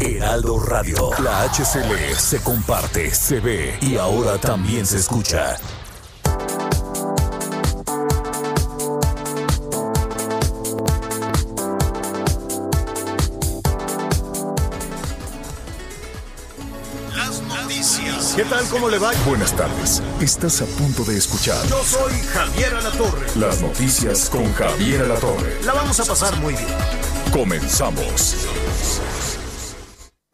Heraldo Radio. La HCL se comparte, se ve y ahora también se escucha. Las noticias. ¿Qué tal? ¿Cómo le va? Buenas tardes. Estás a punto de escuchar Yo soy Javier Alatorre. las noticias con Javier Alatorre. La vamos a pasar muy bien. Comenzamos.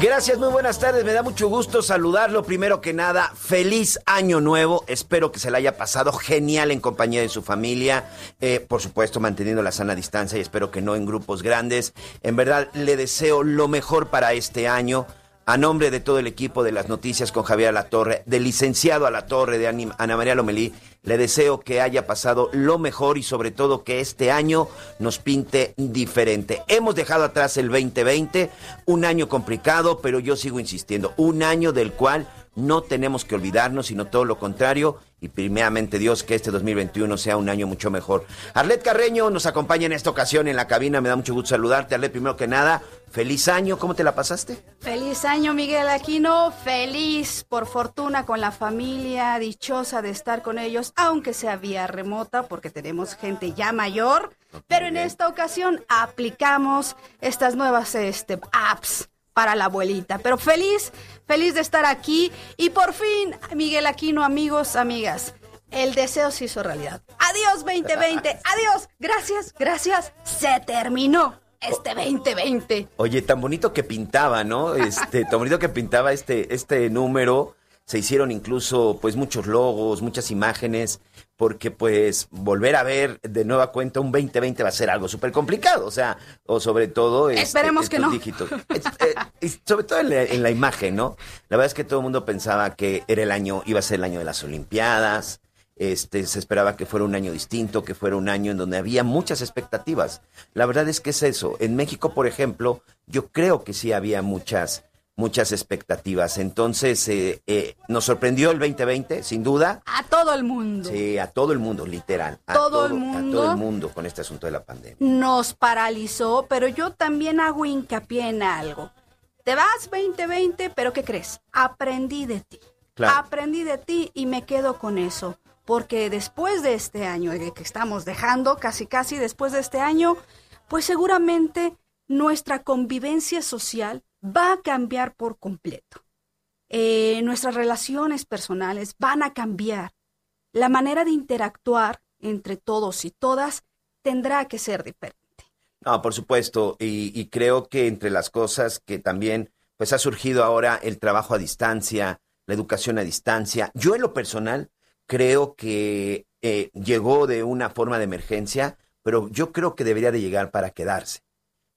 Gracias, muy buenas tardes. Me da mucho gusto saludarlo. Primero que nada, feliz año nuevo. Espero que se le haya pasado genial en compañía de su familia. Eh, por supuesto, manteniendo la sana distancia y espero que no en grupos grandes. En verdad, le deseo lo mejor para este año. A nombre de todo el equipo de las noticias con Javier Alatorre, del licenciado Alatorre, de Ana María Lomelí, le deseo que haya pasado lo mejor y sobre todo que este año nos pinte diferente. Hemos dejado atrás el 2020, un año complicado, pero yo sigo insistiendo, un año del cual no tenemos que olvidarnos, sino todo lo contrario, y primeramente Dios que este 2021 sea un año mucho mejor. Arlet Carreño nos acompaña en esta ocasión en la cabina, me da mucho gusto saludarte. Arlet, primero que nada, feliz año, ¿cómo te la pasaste? Feliz año, Miguel Aquino. Feliz, por fortuna, con la familia, dichosa de estar con ellos, aunque sea vía remota, porque tenemos gente ya mayor. Pero en esta ocasión aplicamos estas nuevas este, apps para la abuelita. Pero feliz, feliz de estar aquí. Y por fin, Miguel Aquino, amigos, amigas, el deseo se hizo realidad. Adiós 2020, adiós, gracias, gracias. Se terminó este 2020. Oye, tan bonito que pintaba, ¿no? Este, tan bonito que pintaba este, este número. Se hicieron incluso, pues, muchos logos, muchas imágenes, porque, pues, volver a ver de nueva cuenta un 2020 va a ser algo súper complicado, o sea, o sobre todo... este, Esperemos que no. dígitos. Eh, y sobre todo en la, en la imagen, ¿no? La verdad es que todo el mundo pensaba que era el año, iba a ser el año de las Olimpiadas, este, se esperaba que fuera un año distinto, que fuera un año en donde había muchas expectativas. La verdad es que es eso. En México, por ejemplo, yo creo que sí había muchas, muchas expectativas. Entonces, eh, eh, nos sorprendió el 2020, sin duda. A todo el mundo. Sí, a todo el mundo, literal. A Todo el A mundo. todo el mundo con este asunto de la pandemia. nos paralizó, pero yo también hago hincapié en algo. Te vas 2020, pero ¿qué crees? Aprendí de ti. Claro. Aprendí de ti y me quedo con eso. Porque después de este año que estamos dejando, casi casi después de este año, pues seguramente nuestra convivencia social va a cambiar por completo. Eh, nuestras relaciones personales van a cambiar. La manera de interactuar entre todos y todas tendrá que ser diferente. No, por supuesto, y, y creo que entre las cosas que también pues ha surgido ahora el trabajo a distancia, la educación a distancia. Yo en lo personal creo que eh, llegó de una forma de emergencia, pero yo creo que debería de llegar para quedarse.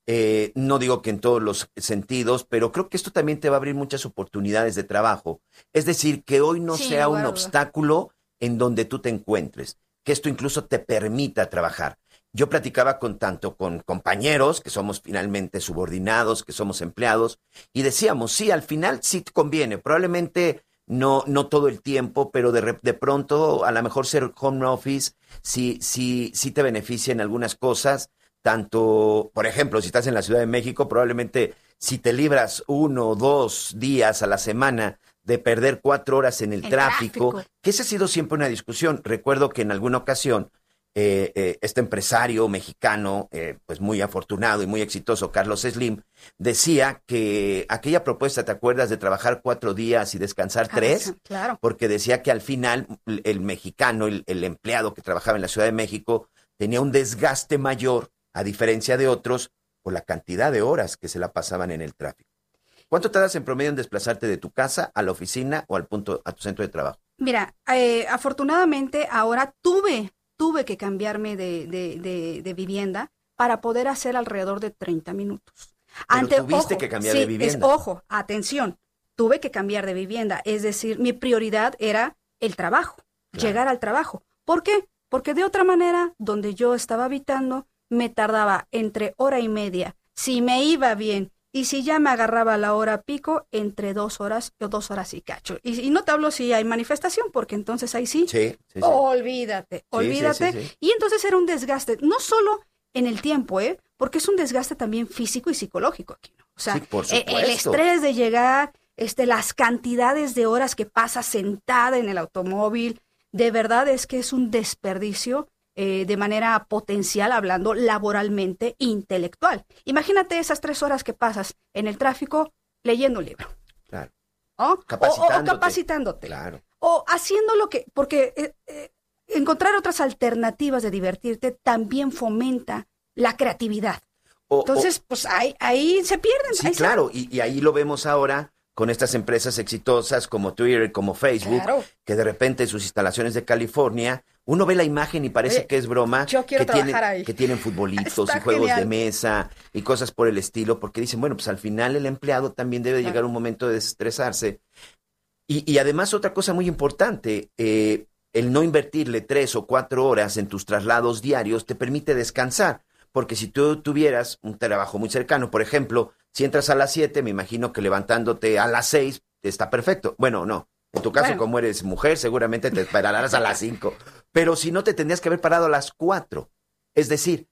Eh, no digo que en todos los sentidos, pero creo que esto también te va a abrir muchas oportunidades de trabajo. Es decir, que hoy no sea un obstáculo en donde tú te encuentres, que esto incluso te permita trabajar. Yo platicaba con tanto con compañeros que somos finalmente subordinados, que somos empleados, y decíamos, sí, al final sí te conviene, probablemente no, no todo el tiempo, pero de, de pronto a lo mejor ser home office sí, sí, sí te beneficia en algunas cosas, tanto, por ejemplo, si estás en la Ciudad de México, probablemente si te libras uno o dos días a la semana de perder cuatro horas en el El tráfico, tráfico. que esa ha sido siempre una discusión. Recuerdo que en alguna ocasión eh, eh, este empresario mexicano, eh, pues muy afortunado y muy exitoso, Carlos Slim, decía que aquella propuesta, ¿te acuerdas de trabajar cuatro días y descansar Ah, tres? sí, claro. Porque decía que al final el mexicano, el, el empleado que trabajaba en la Ciudad de México, tenía un desgaste mayor, a diferencia de otros, por la cantidad de horas que se la pasaban en el tráfico. ¿Cuánto tardas en promedio en desplazarte de tu casa a la oficina o al punto, a tu centro de trabajo? Mira, eh, afortunadamente ahora tuve, tuve que cambiarme de, de- de- de vivienda para poder hacer alrededor de 30 minutos. Pero tuviste que cambiar de vivienda. es- ojo, atención, tuve que cambiar de vivienda. Es decir, mi prioridad era el trabajo, Claro. llegar al trabajo. ¿Por qué? Porque de otra manera, donde yo estaba habitando, me tardaba entre hora y media. Si me iba bien y si ya me agarraba la hora pico, entre dos horas o dos horas y cacho. Y, y no te hablo si hay manifestación, porque entonces ahí sí, Sí, sí, sí. olvídate, olvídate. Y entonces era un desgaste, no solo en el tiempo, ¿eh? Porque es un desgaste también físico y psicológico aquí, ¿no? O sea, Sí, por e- el estrés de llegar, este, las cantidades de horas que pasas sentada en el automóvil, de verdad es que es un desperdicio eh, de manera potencial, hablando laboralmente, intelectual. Imagínate esas tres horas que pasas en el tráfico leyendo un libro. Claro, ¿no? O- o- O, Capacitándote. capacitándote. claro. O haciendo lo que, porque eh, eh, encontrar otras alternativas de divertirte también fomenta la creatividad. O- Entonces, pues ahí, ahí se pierden. Sí, ahí se- claro, y, y ahí lo vemos ahora con estas empresas exitosas como Twitter, como Facebook, Claro. que de repente sus instalaciones de California, uno ve la imagen y parece Oye, que es broma, yo quiero que, tienen, ahí. que tienen futbolitos Está y juegos de mesa y cosas por el estilo, porque dicen, bueno, pues al final el empleado también debe Claro. llegar un momento de desestresarse. Y, y además otra cosa muy importante, eh, el no invertirle tres o cuatro horas en tus traslados diarios te permite descansar. Porque si tú tuvieras un trabajo muy cercano, por ejemplo, si entras a las 7, me imagino que levantándote a las 6 está perfecto. Bueno, no. En tu caso, Bueno. como eres mujer, seguramente te pararás a las 5. Pero si no, te tendrías que haber parado a las 4. Es decir,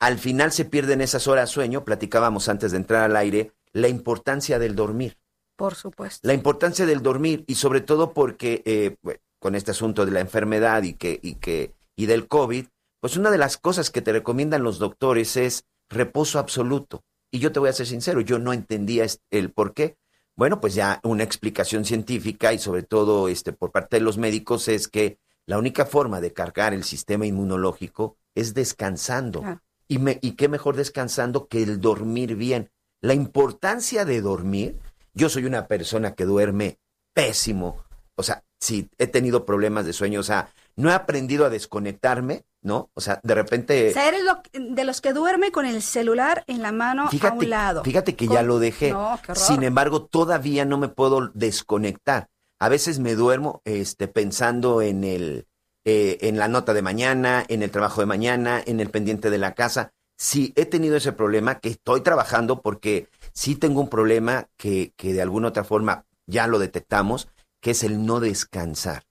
al final se pierden esas horas sueño, platicábamos antes de entrar al aire, la importancia del dormir. Por supuesto. La importancia del dormir y sobre todo porque eh, bueno, con este asunto de la enfermedad y que y que y del COVID, pues una de las cosas que te recomiendan los doctores es reposo absoluto. Y yo te voy a ser sincero, yo no entendía el por qué. Bueno, pues ya una explicación científica y sobre todo este por parte de los médicos es que la única forma de cargar el sistema inmunológico es descansando. Y, me, y qué mejor descansando que el dormir bien. La importancia de dormir, yo soy una persona que duerme pésimo. O sea, sí, he tenido problemas de sueño. O sea, no he aprendido a desconectarme, ¿no? O sea, de repente... O sea, eres lo- de los que duerme con el celular en la mano a un lado. fíjate que Con- ya lo dejé. No, qué horror. Sin embargo, todavía no me puedo desconectar. A veces me duermo este, pensando en el, eh, en la nota de mañana, en el trabajo de mañana, en el pendiente de la casa. Sí, he tenido ese problema que estoy trabajando porque sí tengo un problema que, que de alguna otra forma ya lo detectamos, que es el no descansar.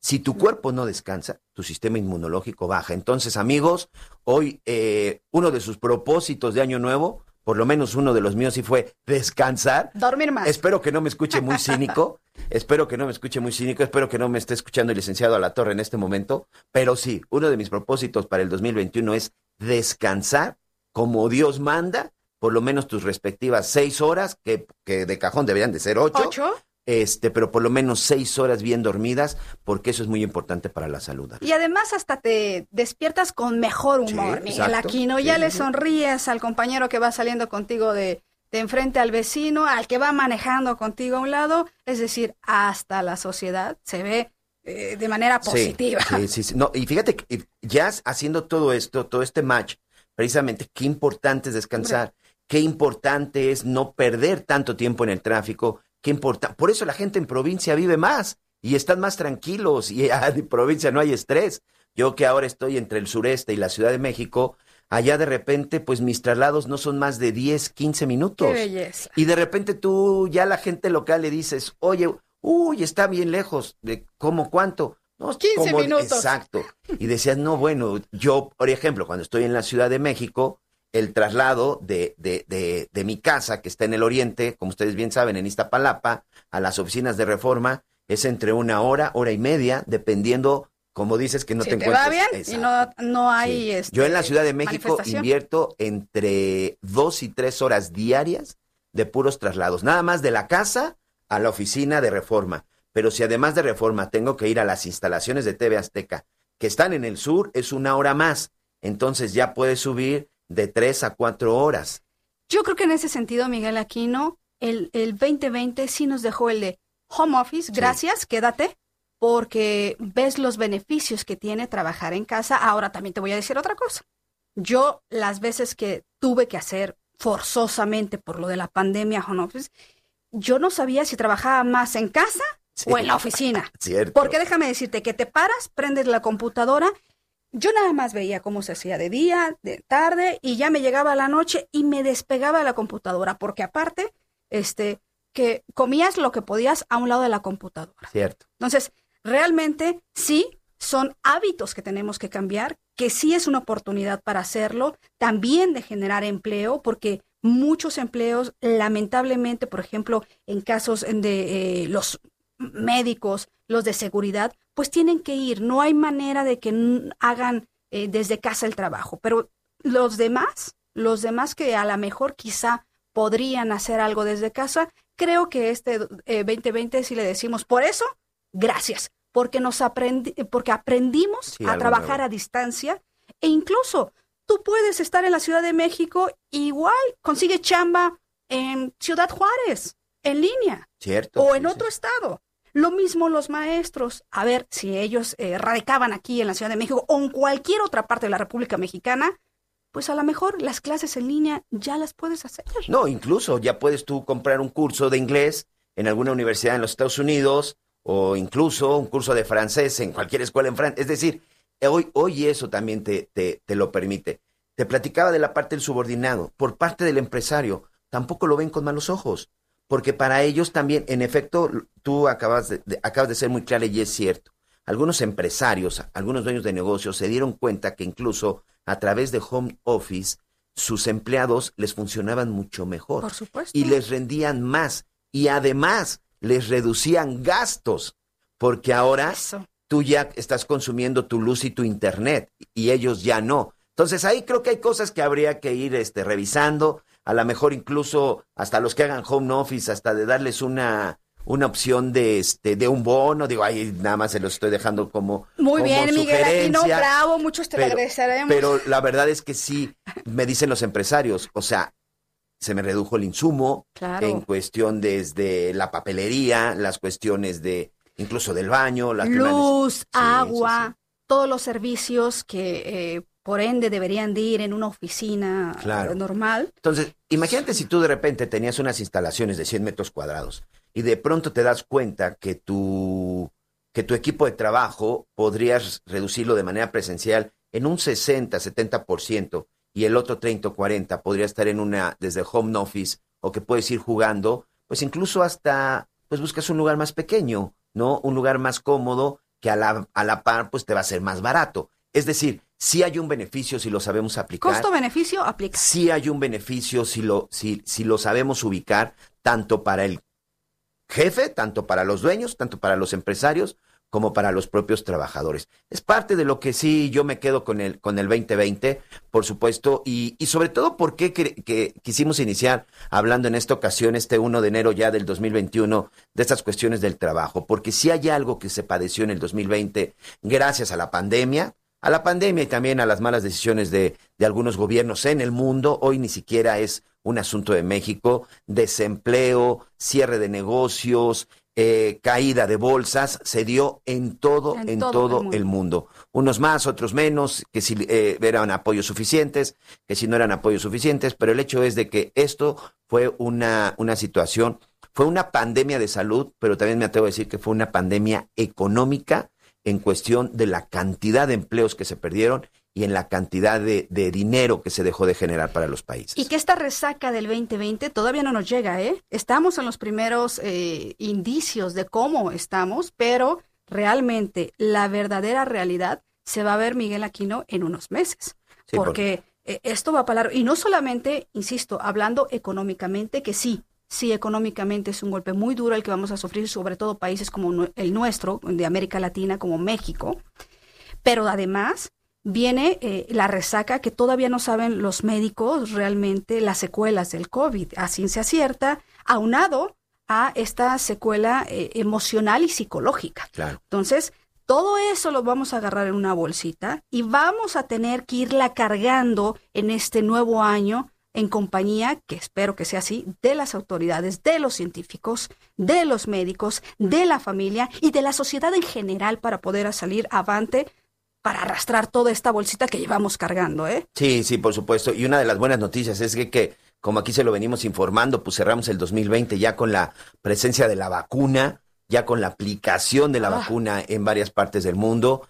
Si tu cuerpo no descansa, tu sistema inmunológico baja. Entonces, amigos, hoy eh, uno de sus propósitos de Año Nuevo, por lo menos uno de los míos sí fue descansar. Dormir más. Espero que no me escuche muy cínico, espero que no me escuche muy cínico, espero que no me esté escuchando el licenciado a la torre en este momento, pero sí, uno de mis propósitos para el 2021 es descansar como Dios manda, por lo menos tus respectivas seis horas, que, que de cajón deberían de ser ocho, ¿Ocho? Este, pero por lo menos seis horas bien dormidas, porque eso es muy importante para la salud. Y además hasta te despiertas con mejor humor, Sí, Miguel. Aquino. Sí, Ya sí, le sonríes al compañero que va saliendo contigo de, de enfrente al vecino, al que va manejando contigo a un lado. Es decir, hasta la sociedad se ve eh, de manera positiva. Sí, sí, sí. No, y fíjate que ya haciendo todo esto, todo este match, precisamente qué importante es descansar, qué importante es no perder tanto tiempo en el tráfico, qué importa. Por eso la gente en provincia vive más y están más tranquilos y en provincia no hay estrés. Yo que ahora estoy entre el sureste y la Ciudad de México, allá de repente, pues mis traslados no son más de 10, 15 minutos. Qué belleza. Y de repente tú, ya la gente local le dices, oye, uy, está bien lejos. ¿De cómo cuánto? No, 15 minutos. Exacto. Y decías, no, bueno, yo, por ejemplo, cuando estoy en la Ciudad de México, el traslado de, de, de, de mi casa, que está en el oriente, como ustedes bien saben, en Iztapalapa, a las oficinas de reforma, es entre una hora, hora y media, dependiendo como dices que no si te, te encuentras. va bien y no, no hay... Sí. este, Yo en la Ciudad de México invierto entre dos y tres horas diarias de puros traslados, nada más de la casa a la oficina de reforma. Pero si además de reforma tengo que ir a las instalaciones de TV Azteca, que están en el sur, es una hora más. Entonces ya puedes subir de tres a cuatro horas. Yo creo que en ese sentido, Miguel Aquino, el, el 2020 sí nos dejó el de home office, gracias, quédate, porque ves los beneficios que tiene trabajar en casa. Ahora también te voy a decir otra cosa. Yo las veces que tuve que hacer forzosamente por lo de la pandemia home office, yo no sabía si trabajaba más en casa Sí. o en la oficina. Cierto. Porque déjame decirte que te paras, prendes la computadora. Yo nada más veía cómo se hacía de día, de tarde, y ya me llegaba la noche y me despegaba de la computadora, porque aparte, este, que comías lo que podías a un lado de la computadora. Cierto. Entonces, realmente sí son hábitos que tenemos que cambiar, que sí es una oportunidad para hacerlo, también de generar empleo, porque muchos empleos, lamentablemente, por ejemplo, en casos de eh, los médicos, los de seguridad, pues tienen que ir. No hay manera de que hagan eh, desde casa el trabajo. Pero los demás, los demás que a lo mejor quizá podrían hacer algo desde casa, creo que este eh, 2020 si le decimos por eso, gracias, porque nos aprendi porque aprendimos Sí, a trabajar nuevo. a distancia e incluso tú puedes estar en la Ciudad de México igual consigue chamba en Ciudad Juárez en línea Cierto. o en sí. otro estado. Lo mismo los maestros. A ver, si ellos eh, radicaban aquí en la Ciudad de México o en cualquier otra parte de la República Mexicana, pues a lo mejor las clases en línea ya las puedes hacer. No, incluso ya puedes tú comprar un curso de inglés en alguna universidad en los Estados Unidos o incluso un curso de francés en cualquier escuela en Francia. Es decir, hoy, hoy eso también te, te, te lo permite. Te platicaba de la parte del subordinado. Por parte del empresario, tampoco lo ven con malos ojos. Porque para ellos también, en efecto, tú acabas de, de- acabas de ser muy clara y es cierto. Algunos empresarios, algunos dueños de negocios se dieron cuenta que incluso a través de home office sus empleados les funcionaban mucho mejor Por supuesto. y les rendían más y además les reducían gastos porque ahora Eso. tú ya estás consumiendo tu luz y tu internet y ellos ya no. Entonces ahí creo que hay cosas que habría que ir este, revisando, a lo mejor incluso hasta los que hagan home office, hasta de darles una, una opción de, este, de un bono, digo, ahí nada más se los estoy dejando como Muy como bien, Miguel Aquino, sugerencia. bravo, muchos te lo agradeceremos. Pero la verdad es que sí, me dicen los empresarios, o sea, se me redujo el insumo Claro. en cuestión desde la papelería, las cuestiones de incluso del baño, las Luz, Sí, agua, sí, sí. todos los servicios que eh, por ende deberían de ir en una oficina Claro. eh, normal. Entonces, imagínate si tú de repente tenías unas instalaciones de 100 metros cuadrados y de pronto te das cuenta que tu, que tu equipo de trabajo podrías reducirlo de manera presencial en un 60, 70% y el otro 30 o 40 podría estar en una desde home office o que puedes ir jugando, pues incluso hasta pues buscas un lugar más pequeño, ¿no? Un lugar más cómodo que a la, a la par pues te va a ser más barato. Es decir, si hay un beneficio si lo sabemos aplicar Costo-beneficio aplica. sí hay un beneficio si lo, si, si lo sabemos ubicar, tanto para el jefe, tanto para los dueños, tanto para los empresarios, como para los propios trabajadores. Es parte de lo que sí yo me quedo con el, con el 2020, por supuesto, y, y sobre todo porque que, que quisimos iniciar hablando en esta ocasión, este 1 de enero ya del 2021, de estas cuestiones del trabajo, porque si hay algo que se padeció en el 2020 gracias a la pandemia, a la pandemia y también a las malas decisiones de, de algunos gobiernos en el mundo. Hoy ni siquiera es un asunto de México. Desempleo, cierre de negocios, eh, caída de bolsas, se dio en todo, en, En todo, todo el mundo. Unos más, otros menos, que si eh, eran apoyos suficientes, que si no eran apoyos suficientes, pero el hecho es de que esto fue una, una situación, fue una pandemia de salud, pero también me atrevo a decir que fue una pandemia económica en cuestión de la cantidad de empleos que se perdieron y en la cantidad de, de dinero que se dejó de generar para los países. Y que esta resaca del 2020 todavía no nos llega, ¿eh? Estamos en los primeros eh, indicios de cómo estamos, pero realmente la verdadera realidad se va a ver, Miguel Aquino, en unos meses. Sí, porque eh, esto va para largo. Y no solamente, insisto, hablando económicamente, que sí, sí, económicamente es un golpe muy duro el que vamos a sufrir, sobre todo países como el nuestro, de América Latina, como México. Pero además viene eh, la resaca que todavía no saben los médicos realmente las secuelas del COVID, a ciencia cierta, aunado a esta secuela eh, emocional y psicológica. Claro. Entonces, todo eso lo vamos a agarrar en una bolsita y vamos a tener que irla cargando en este nuevo año en compañía, que espero que sea así, de las autoridades, de los científicos, de los médicos, de la familia y de la sociedad en general para poder salir avante para arrastrar toda esta bolsita que llevamos cargando, ¿eh? Sí, sí, por supuesto. Y una de las buenas noticias es que, que como aquí se lo venimos informando, pues cerramos el 2020 ya con la presencia de la vacuna, ya con la aplicación de la Ah. vacuna en varias partes del mundo.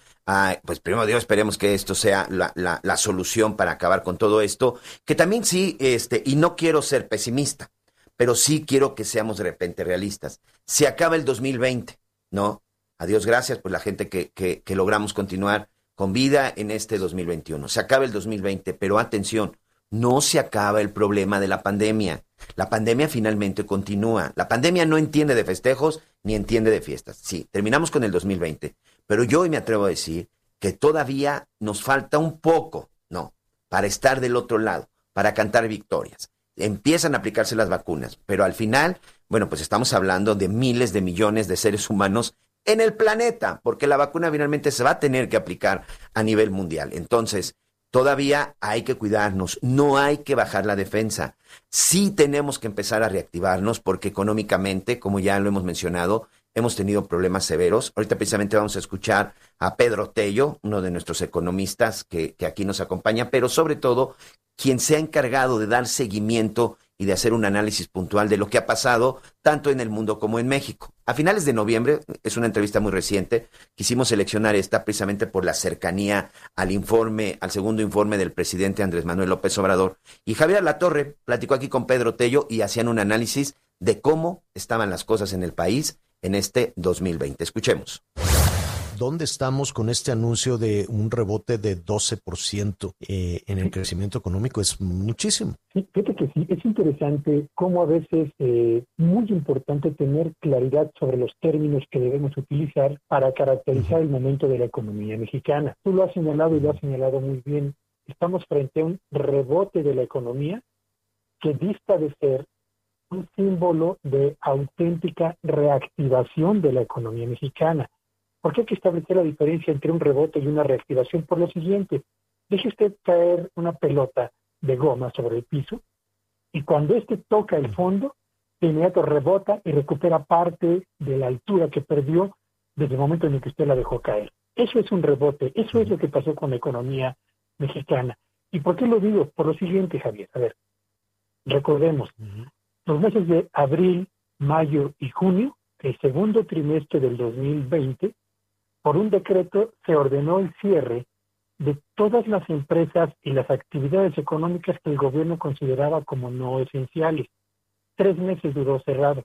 Pues primero Dios, esperemos que esto sea la, la, solución para acabar con todo esto. Que también sí, este, y no quiero ser pesimista, pero sí quiero que seamos de repente realistas. Se acaba el 2020, ¿no? Adiós, gracias, pues la gente que, que, que logramos continuar con vida en este 2021. Se acaba el 2020, pero atención, no se acaba el problema de la pandemia. La pandemia finalmente continúa. La pandemia no entiende de festejos ni entiende de fiestas. Sí, terminamos con el 2020, pero yo hoy me atrevo a decir que todavía nos falta un poco, ¿no? Para estar del otro lado, para cantar victorias. Empiezan a aplicarse las vacunas, pero al final, bueno, pues estamos hablando de miles de millones de seres humanos en el planeta, porque la vacuna finalmente se va a tener que aplicar a nivel mundial. Entonces, todavía hay que cuidarnos, no hay que bajar la defensa. Sí tenemos que empezar a reactivarnos porque económicamente, como ya lo hemos mencionado, hemos tenido problemas severos. Ahorita precisamente vamos a escuchar a Pedro Tello, uno de nuestros economistas que, aquí nos acompaña, pero sobre todo quien se ha encargado de dar seguimiento y de hacer un análisis puntual de lo que ha pasado tanto en el mundo como en México. A finales de noviembre, es una entrevista muy reciente, quisimos seleccionar esta precisamente por la cercanía al informe, al segundo informe del presidente Andrés Manuel López Obrador. Y Javier Latorre platicó aquí con Pedro Tello y hacían un análisis de cómo estaban las cosas en el país en este 2020. Escuchemos. ¿Dónde estamos con este anuncio de un rebote de 12% eh, en el crecimiento económico? Es muchísimo. Sí, fíjate que sí, es interesante cómo a veces eh, muy importante tener claridad sobre los términos que debemos utilizar para caracterizar el momento de la economía mexicana. Tú lo has señalado y lo has señalado muy bien. Estamos frente a un rebote de la economía que dista de ser un símbolo de auténtica reactivación de la economía mexicana. ¿Por qué hay que establecer la diferencia entre un rebote y una reactivación? Por lo siguiente, deje usted caer una pelota de goma sobre el piso y cuando éste toca el fondo, de inmediato rebota y recupera parte de la altura que perdió desde el momento en el que usted la dejó caer. Eso es un rebote, eso es lo que pasó con la economía mexicana. ¿Y por qué lo digo? Por lo siguiente, Javier. A ver, recordemos, los meses de abril, mayo y junio, el segundo trimestre del 2020, por un decreto se ordenó el cierre de todas las empresas y las actividades económicas que el gobierno consideraba como no esenciales. Tres meses duró cerrado.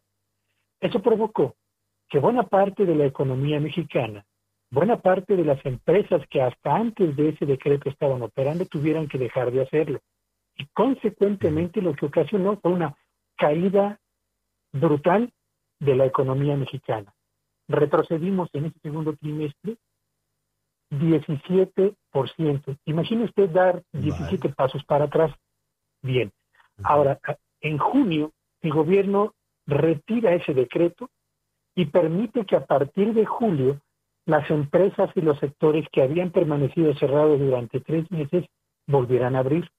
Eso provocó que buena parte de la economía mexicana, buena parte de las empresas que hasta antes de ese decreto estaban operando tuvieran que dejar de hacerlo. Y consecuentemente lo que ocasionó fue una caída brutal de la economía mexicana. Retrocedimos en ese segundo trimestre 17%. Imagine usted dar 17 pasos para atrás. Bien. Ahora, en junio, el gobierno retira ese decreto y permite que a partir de julio las empresas y los sectores que habían permanecido cerrados durante tres meses volvieran a abrir.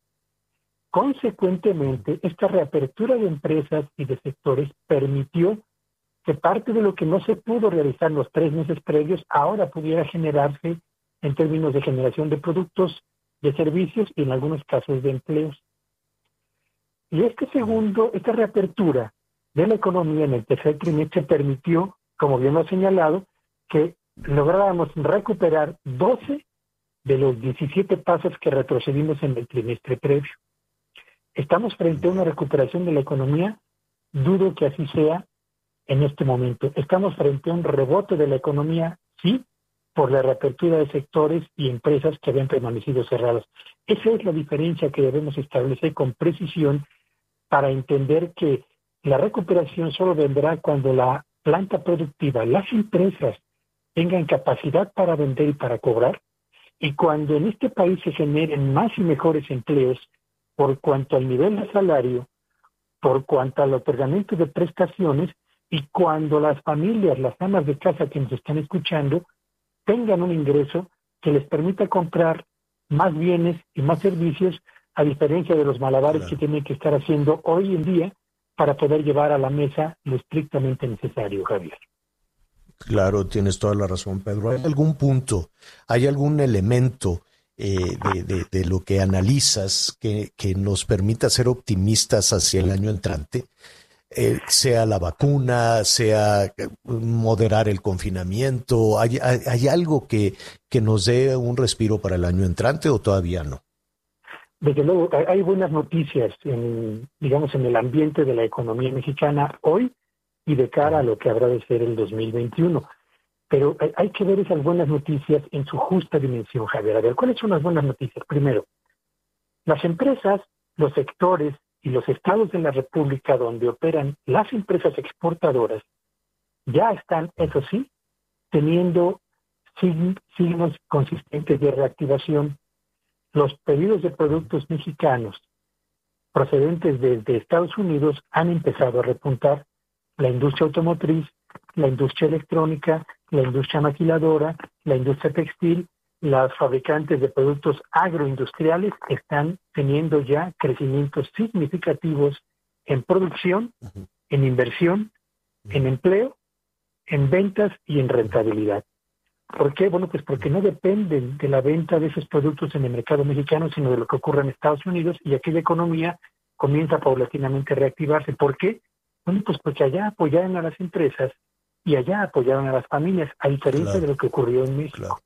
Consecuentemente, esta reapertura de empresas y de sectores permitió que parte de lo que no se pudo realizar los tres meses previos ahora pudiera generarse en términos de generación de productos, de servicios y en algunos casos de empleos. Y este segundo, esta reapertura de la economía en el tercer trimestre permitió, como bien lo ha señalado, que lográramos recuperar 12 de los 17 pasos que retrocedimos en el trimestre previo. Estamos frente a una recuperación de la economía, dudo que así sea en este momento. Estamos frente a un rebote de la economía, sí, por la reapertura de sectores y empresas que habían permanecido cerradas. Esa es la diferencia que debemos establecer con precisión para entender que la recuperación solo vendrá cuando la planta productiva, las empresas tengan capacidad para vender y para cobrar Y cuando en este país se generen más y mejores empleos, por cuanto al nivel de salario, por cuanto al otorgamiento de prestaciones, y cuando las familias, las amas de casa que nos están escuchando, tengan un ingreso que les permita comprar más bienes y más servicios, a diferencia de los malabares que tienen que estar haciendo hoy en día para poder llevar a la mesa lo estrictamente necesario, Javier. Claro, tienes toda la razón, Pedro. ¿Hay algún punto, hay algún elemento eh, de, lo que analizas que, que, nos permita ser optimistas hacia el año entrante? Eh, sea la vacuna, sea eh, moderar el confinamiento? ¿Hay, hay, algo que, que nos dé un respiro para el año entrante o todavía no? Desde luego, hay buenas noticias, en, digamos, en el ambiente de la economía mexicana hoy y de cara a lo que habrá de ser el 2021. Pero hay que ver esas buenas noticias en su justa dimensión, Javier. A ver, ¿cuáles son las buenas noticias? Primero, las empresas, los sectores y los estados de la República donde operan las empresas exportadoras ya están, eso sí, teniendo signos consistentes de reactivación. Los pedidos de productos mexicanos procedentes desde Estados Unidos han empezado a repuntar. La industria automotriz, la industria electrónica, la industria maquiladora, la industria textil las fabricantes de productos agroindustriales están teniendo ya crecimientos significativos en producción, en inversión, en empleo, en ventas y en rentabilidad. ¿Por qué? Bueno, pues porque no dependen de la venta de esos productos en el mercado mexicano, sino de lo que ocurre en Estados Unidos y aquí la economía comienza paulatinamente a reactivarse. ¿Por qué? Bueno, pues porque allá apoyaron a las empresas y allá apoyaron a las familias, a diferencia de lo que ocurrió en México.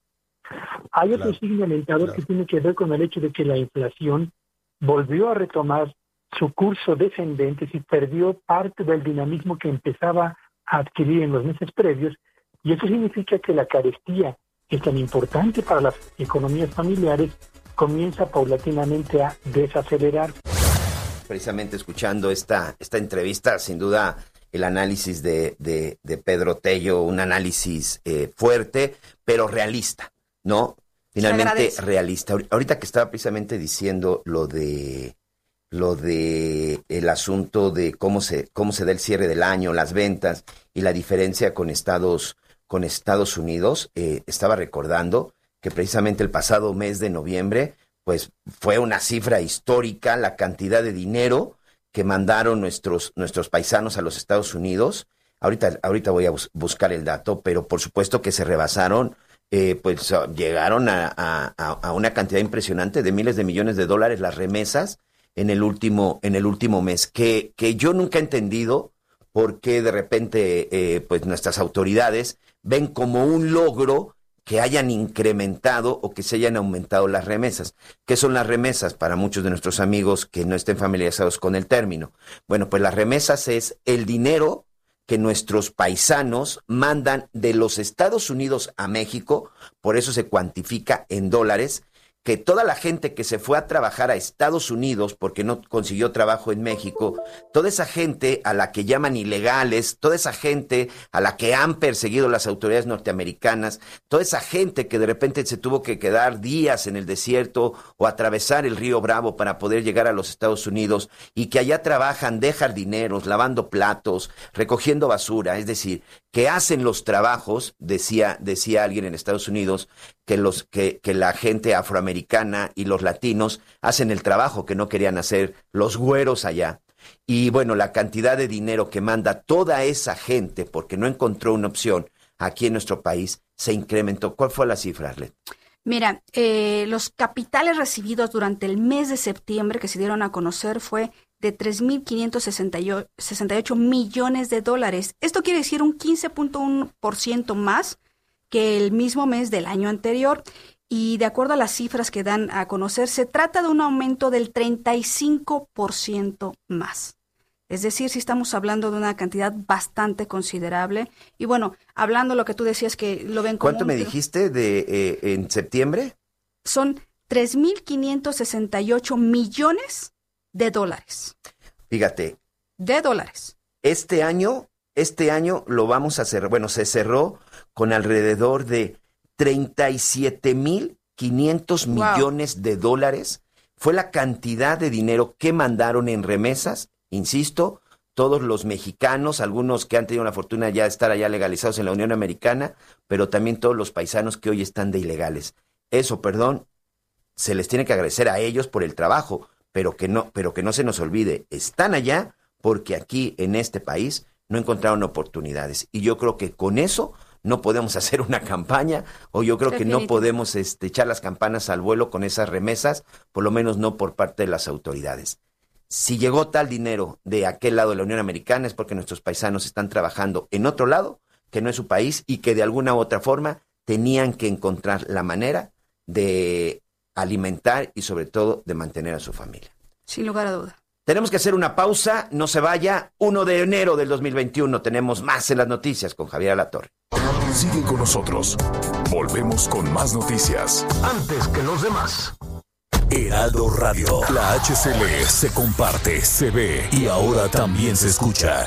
Hay otro signo alentador que tiene que ver con el hecho de que la inflación volvió a retomar su curso descendente y perdió parte del dinamismo que empezaba a adquirir en los meses previos, y eso significa que la carestía, que es tan importante para las economías familiares, comienza paulatinamente a desacelerar. Precisamente escuchando esta, esta entrevista, sin duda el análisis de, de, Pedro Tello, un análisis eh, fuerte, pero realista. ¿no? Finalmente realista. Ahorita que estaba precisamente diciendo lo de lo de el asunto de cómo se cómo se da el cierre del año, las ventas y la diferencia con Estados con Estados Unidos, eh, estaba recordando que precisamente el pasado mes de noviembre, pues fue una cifra histórica la cantidad de dinero que mandaron nuestros nuestros paisanos a los Estados Unidos. Ahorita ahorita voy a buscar el dato, pero por supuesto que se rebasaron eh, pues llegaron a, una cantidad impresionante de miles de millones de dólares las remesas en el último, en el último mes, que, que yo nunca he entendido por qué de repente eh, pues nuestras autoridades ven como un logro que hayan incrementado o que se hayan aumentado las remesas. ¿Qué son las remesas para muchos de nuestros amigos que no estén familiarizados con el término? Bueno, pues las remesas es el dinero que nuestros paisanos mandan de los Estados Unidos a México, por eso se cuantifica en dólares, que toda la gente que se fue a trabajar a Estados Unidos porque no consiguió trabajo en México, toda esa gente a la que llaman ilegales, toda esa gente a la que han perseguido las autoridades norteamericanas, toda esa gente que de repente se tuvo que quedar días en el desierto o atravesar el río Bravo para poder llegar a los Estados Unidos y que allá trabajan de jardineros, lavando platos, recogiendo basura, es decir, que hacen los trabajos, decía, decía alguien en Estados Unidos, que, los, que, que la gente afroamericana y los latinos hacen el trabajo que no querían hacer los güeros allá. Y bueno, la cantidad de dinero que manda toda esa gente, porque no encontró una opción aquí en nuestro país, se incrementó. ¿Cuál fue la cifra, Arlet? Mira, eh, los capitales recibidos durante el mes de septiembre que se dieron a conocer fue de 3.568 millones de dólares. Esto quiere decir un 15.1% más que el mismo mes del año anterior. Y de acuerdo a las cifras que dan a conocer, se trata de un aumento del 35% más. Es decir, si estamos hablando de una cantidad bastante considerable. Y bueno, hablando lo que tú decías que lo ven como... ¿Cuánto me dijiste de eh, en septiembre? Son 3.568 millones de dólares. Fíjate. De dólares. Este año, este año lo vamos a cerrar, bueno, se cerró con alrededor de 37 mil 500 millones de dólares fue la cantidad de dinero que mandaron en remesas, insisto, todos los mexicanos, algunos que han tenido la fortuna ya de estar allá legalizados en la Unión Americana, pero también todos los paisanos que hoy están de ilegales. Eso, perdón, se les tiene que agradecer a ellos por el trabajo, pero que no, pero que no se nos olvide, están allá porque aquí en este país no encontraron oportunidades. Y yo creo que con eso no podemos hacer una campaña o yo creo que no podemos este, echar las campanas al vuelo con esas remesas, por lo menos no por parte de las autoridades. Si llegó tal dinero de aquel lado de la Unión Americana es porque nuestros paisanos están trabajando en otro lado, que no es su país, y que de alguna u otra forma tenían que encontrar la manera de alimentar y sobre todo de mantener a su familia. Sin lugar a duda. Tenemos que hacer una pausa, no se vaya. 1 de enero del 2021 tenemos más en las noticias con Javier Alatorre. Sigue con nosotros. Volvemos con más noticias. Antes que los demás. Heraldo Radio, la HCL se comparte, se ve y ahora también se escucha.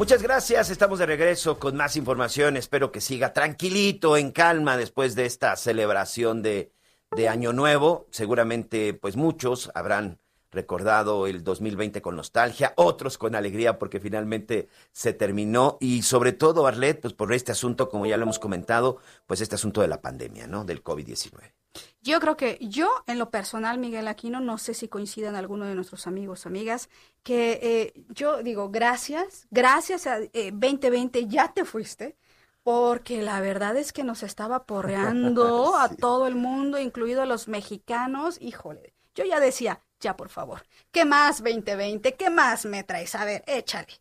Muchas gracias, estamos de regreso con más información. Espero que siga tranquilito, en calma, después de esta celebración de, de Año Nuevo. Seguramente, pues muchos habrán recordado el 2020 con nostalgia, otros con alegría porque finalmente se terminó y sobre todo, Arlet, pues por este asunto, como ya lo hemos comentado, pues este asunto de la pandemia, ¿no? Del COVID-19. Yo creo que yo, en lo personal, Miguel Aquino, no sé si coincidan algunos de nuestros amigos, amigas, que eh, yo digo gracias, gracias a 2020 eh, ya te fuiste, porque la verdad es que nos estaba porreando a todo el mundo, incluido a los mexicanos. Híjole, yo ya decía, ya por favor, ¿qué más 2020? ¿Qué más me traes? A ver, échale.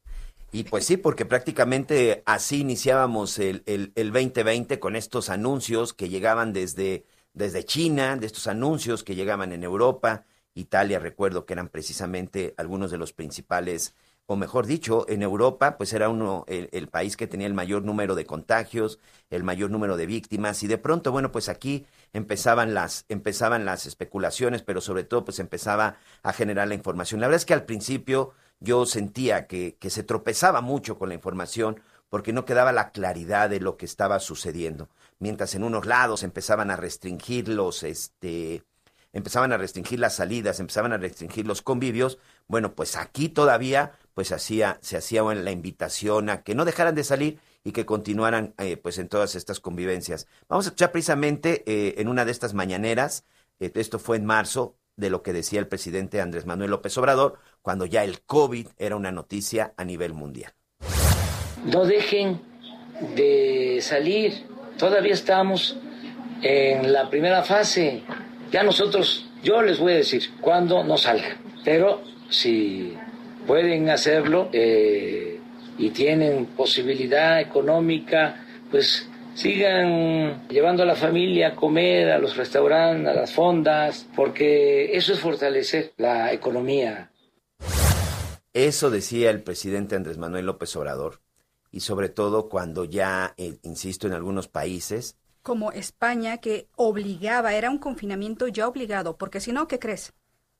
Y pues sí, porque prácticamente así iniciábamos el, el, el 2020 con estos anuncios que llegaban desde desde China, de estos anuncios que llegaban en Europa, Italia, recuerdo que eran precisamente algunos de los principales, o mejor dicho, en Europa, pues era uno el, país que tenía el mayor número de contagios, el mayor número de víctimas, y de pronto, bueno, pues aquí empezaban las, empezaban las especulaciones, pero sobre todo, pues empezaba a generar la información. La verdad es que al principio yo sentía que, que se tropezaba mucho con la información porque no quedaba la claridad de lo que estaba sucediendo mientras en unos lados empezaban a restringir los, este, empezaban a restringir las salidas, empezaban a restringir los convivios, bueno, pues aquí todavía pues hacía, se hacía la invitación a que no dejaran de salir y que continuaran eh, pues en todas estas convivencias. Vamos a escuchar precisamente eh, en una de estas mañaneras, eh, esto fue en marzo, de lo que decía el presidente Andrés Manuel López Obrador, cuando ya el COVID era una noticia a nivel mundial. No dejen de salir Todavía estamos en la primera fase. Ya nosotros, yo les voy a decir cuándo no salga. Pero si pueden hacerlo eh, y tienen posibilidad económica, pues sigan llevando a la familia a comer, a los restaurantes, a las fondas, porque eso es fortalecer la economía. Eso decía el presidente Andrés Manuel López Obrador y sobre todo cuando ya, eh, insisto, en algunos países. Como España, que obligaba, era un confinamiento ya obligado, porque si no, ¿qué crees?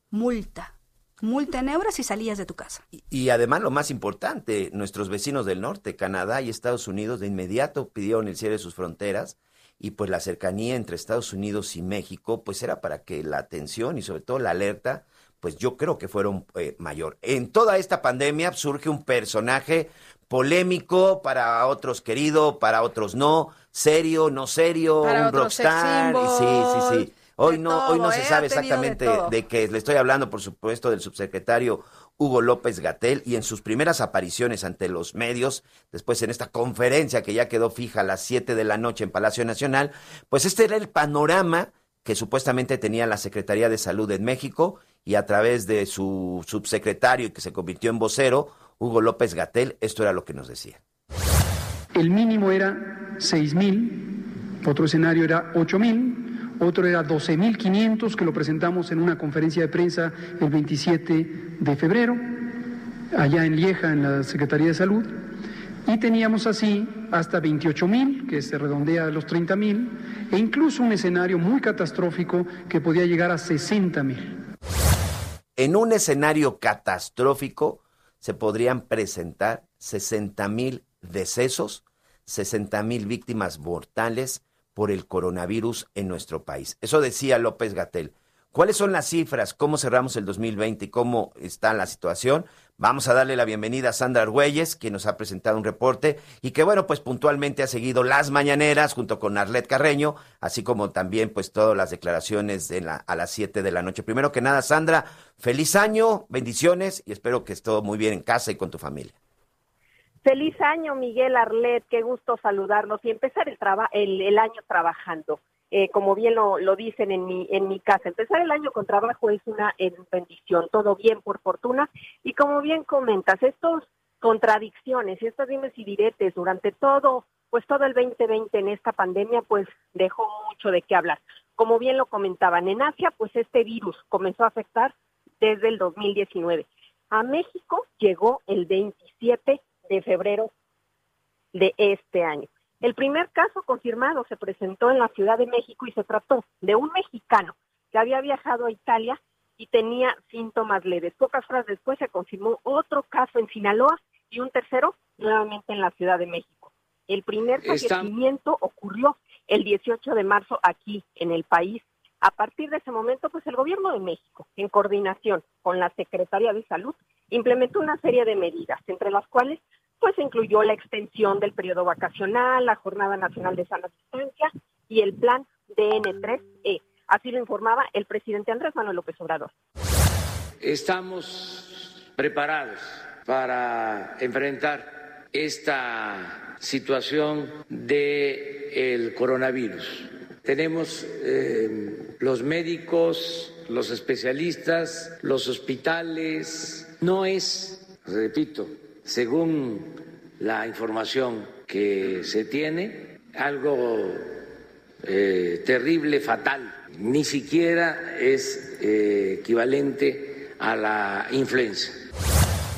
Multa. Multa en euros si salías de tu casa. Y, y, además lo más importante, nuestros vecinos del norte, Canadá y Estados Unidos, de inmediato pidieron el cierre de sus fronteras y pues la cercanía entre Estados Unidos y México, pues era para que la atención y sobre todo la alerta, pues yo creo que fueron eh, mayor. En toda esta pandemia surge un personaje polémico, para otros querido, para otros no, serio, no serio, un rockstar. Sí, sí, sí. Hoy no, hoy no se sabe exactamente de, de, qué le estoy hablando, por supuesto, del subsecretario Hugo López Gatel y en sus primeras apariciones ante los medios, después en esta conferencia que ya quedó fija a las 7 de la noche en Palacio Nacional, pues este era el panorama que supuestamente tenía la Secretaría de Salud en México y a través de su subsecretario y que se convirtió en vocero, Hugo López Gatel, esto era lo que nos decía. el mínimo era 6 mil, otro escenario era 8 mil, otro era 12 mil 500 que lo presentamos en una conferencia de prensa el 27 de febrero, allá en Lieja, en la Secretaría de Salud. Y teníamos así hasta 28 mil, que se redondea a los 30 mil, e incluso un escenario muy catastrófico que podía llegar a 60 mil. En un escenario catastrófico se podrían presentar 60 mil decesos, 60 mil víctimas mortales por el coronavirus en nuestro país. Eso decía López Gatel. ¿Cuáles son las cifras? ¿Cómo cerramos el 2020 y cómo está la situación? Vamos a darle la bienvenida a Sandra Argüelles, que nos ha presentado un reporte y que, bueno, pues puntualmente ha seguido las mañaneras junto con Arlet Carreño, así como también, pues, todas las declaraciones de la, a las 7 de la noche. Primero que nada, Sandra, feliz año, bendiciones y espero que esté muy bien en casa y con tu familia. Feliz año, Miguel Arlet, qué gusto saludarnos y empezar el, el año trabajando. Eh, como bien lo, lo, dicen en mi, en mi casa. Empezar el año con trabajo es una bendición, todo bien por fortuna. Y como bien comentas, estos contradicciones y estas dimes y diretes durante todo, pues todo el 2020 en esta pandemia, pues dejó mucho de qué hablar. Como bien lo comentaban, en Asia, pues este virus comenzó a afectar desde el 2019. A México llegó el 27 de febrero de este año. El primer caso confirmado se presentó en la Ciudad de México y se trató de un mexicano que había viajado a Italia y tenía síntomas leves. Pocas horas después se confirmó otro caso en Sinaloa y un tercero nuevamente en la Ciudad de México. El primer fallecimiento ocurrió el 18 de marzo aquí en el país. A partir de ese momento, pues el gobierno de México, en coordinación con la Secretaría de Salud, implementó una serie de medidas, entre las cuales pues incluyó la extensión del periodo vacacional, la Jornada Nacional de Sana Distancia y el plan DN3E. Así lo informaba el presidente Andrés Manuel López Obrador. Estamos preparados para enfrentar esta situación de el coronavirus. Tenemos eh, los médicos, los especialistas, los hospitales. No es, repito, según la información que se tiene, algo eh, terrible, fatal. Ni siquiera es eh, equivalente a la influenza.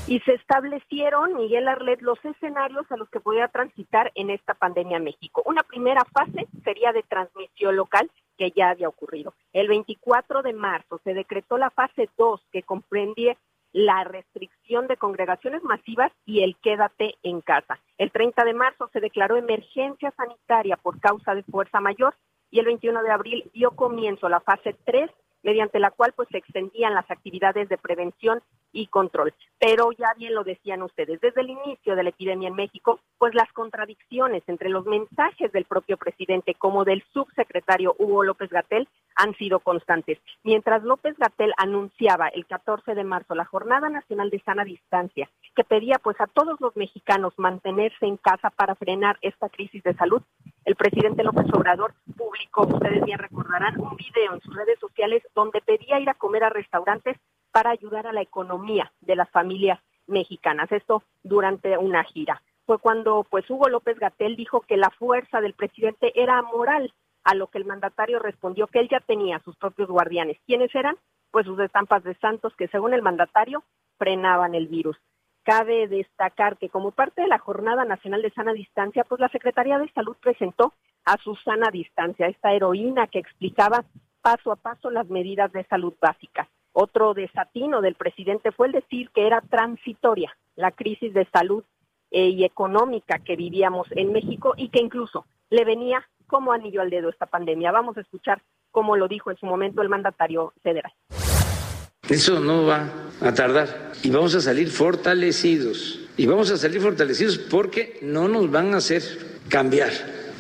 Y se establecieron, Miguel Arlet, los escenarios a los que podía transitar en esta pandemia México. Una primera fase sería de transmisión local, que ya había ocurrido. El 24 de marzo se decretó la fase 2, que comprendía la restricción de congregaciones masivas y el quédate en casa. El 30 de marzo se declaró emergencia sanitaria por causa de fuerza mayor y el 21 de abril dio comienzo la fase 3 mediante la cual pues se extendían las actividades de prevención y control. Pero ya bien lo decían ustedes, desde el inicio de la epidemia en México, pues las contradicciones entre los mensajes del propio presidente como del subsecretario Hugo López Gatel han sido constantes. Mientras López Gatel anunciaba el 14 de marzo la Jornada Nacional de Sana Distancia, que pedía pues a todos los mexicanos mantenerse en casa para frenar esta crisis de salud, el presidente López Obrador publicó, ustedes bien recordarán, un video en sus redes sociales donde pedía ir a comer a restaurantes para ayudar a la economía de las familias mexicanas. Esto durante una gira. Fue cuando pues Hugo López Gatel dijo que la fuerza del presidente era moral, a lo que el mandatario respondió que él ya tenía sus propios guardianes. ¿Quiénes eran? Pues sus estampas de santos que según el mandatario frenaban el virus. Cabe destacar que como parte de la Jornada Nacional de Sana Distancia, pues la Secretaría de Salud presentó a Susana Distancia, esta heroína que explicaba paso a paso las medidas de salud básicas. Otro desatino del presidente fue el decir que era transitoria la crisis de salud eh, y económica que vivíamos en México y que incluso le venía como anillo al dedo esta pandemia. Vamos a escuchar cómo lo dijo en su momento el mandatario federal. Eso no va a tardar y vamos a salir fortalecidos. Y vamos a salir fortalecidos porque no nos van a hacer cambiar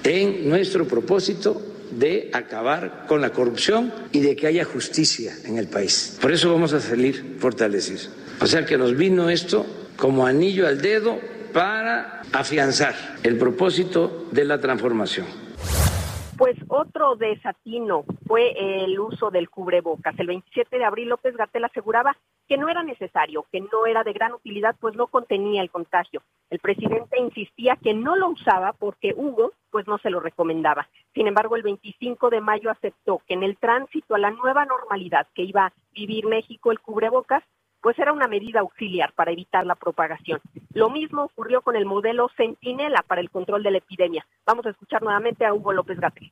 en nuestro propósito de acabar con la corrupción y de que haya justicia en el país. Por eso vamos a salir fortalecidos. O sea que nos vino esto como anillo al dedo para afianzar el propósito de la transformación. Otro otro desatino fue el uso del cubrebocas. El 27 de abril López Gatel aseguraba que no era necesario, que no era de gran utilidad, pues no contenía el contagio. El presidente insistía que no lo usaba porque Hugo pues no se lo recomendaba. Sin embargo, el 25 de mayo aceptó que en el tránsito a la nueva normalidad que iba a vivir México, el cubrebocas pues era una medida auxiliar para evitar la propagación. Lo mismo ocurrió con el modelo Centinela para el control de la epidemia. Vamos a escuchar nuevamente a Hugo López Gatel.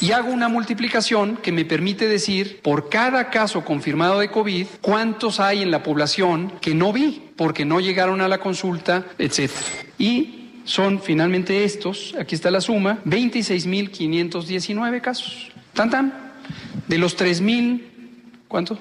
Y hago una multiplicación que me permite decir por cada caso confirmado de COVID cuántos hay en la población que no vi porque no llegaron a la consulta, etc. Y son finalmente estos, aquí está la suma, 26.519 casos. Tan tan. De los 3.000, ¿cuánto?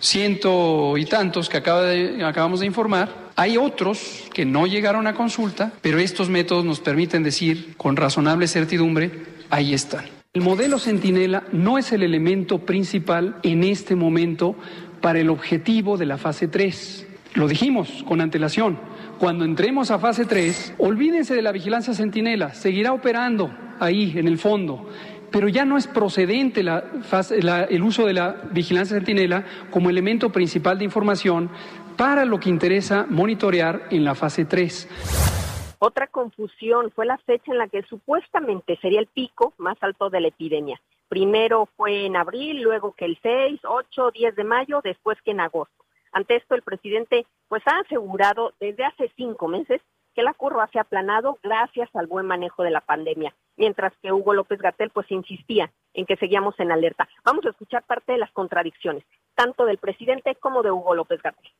ciento y tantos que acabamos de informar. Hay otros que no llegaron a consulta, pero estos métodos nos permiten decir con razonable certidumbre, ahí están. El modelo Centinela no es el elemento principal en este momento para el objetivo de la fase 3. Lo dijimos con antelación. Cuando entremos a fase 3, olvídense de la vigilancia Centinela, seguirá operando ahí en el fondo pero ya no es procedente el uso de la vigilancia centinela como elemento principal de información para lo que interesa monitorear en la fase 3. Otra confusión fue la fecha en la que supuestamente sería el pico más alto de la epidemia. Primero fue en abril, luego que el 6, 8, 10 de mayo, después que en agosto. Ante esto, el presidente pues ha asegurado desde hace cinco meses que la curva se ha aplanado gracias al buen manejo de la pandemia, mientras que Hugo López Gatel pues insistía en que seguíamos en alerta. Vamos a escuchar parte de las contradicciones, tanto del presidente como de Hugo López Gatel.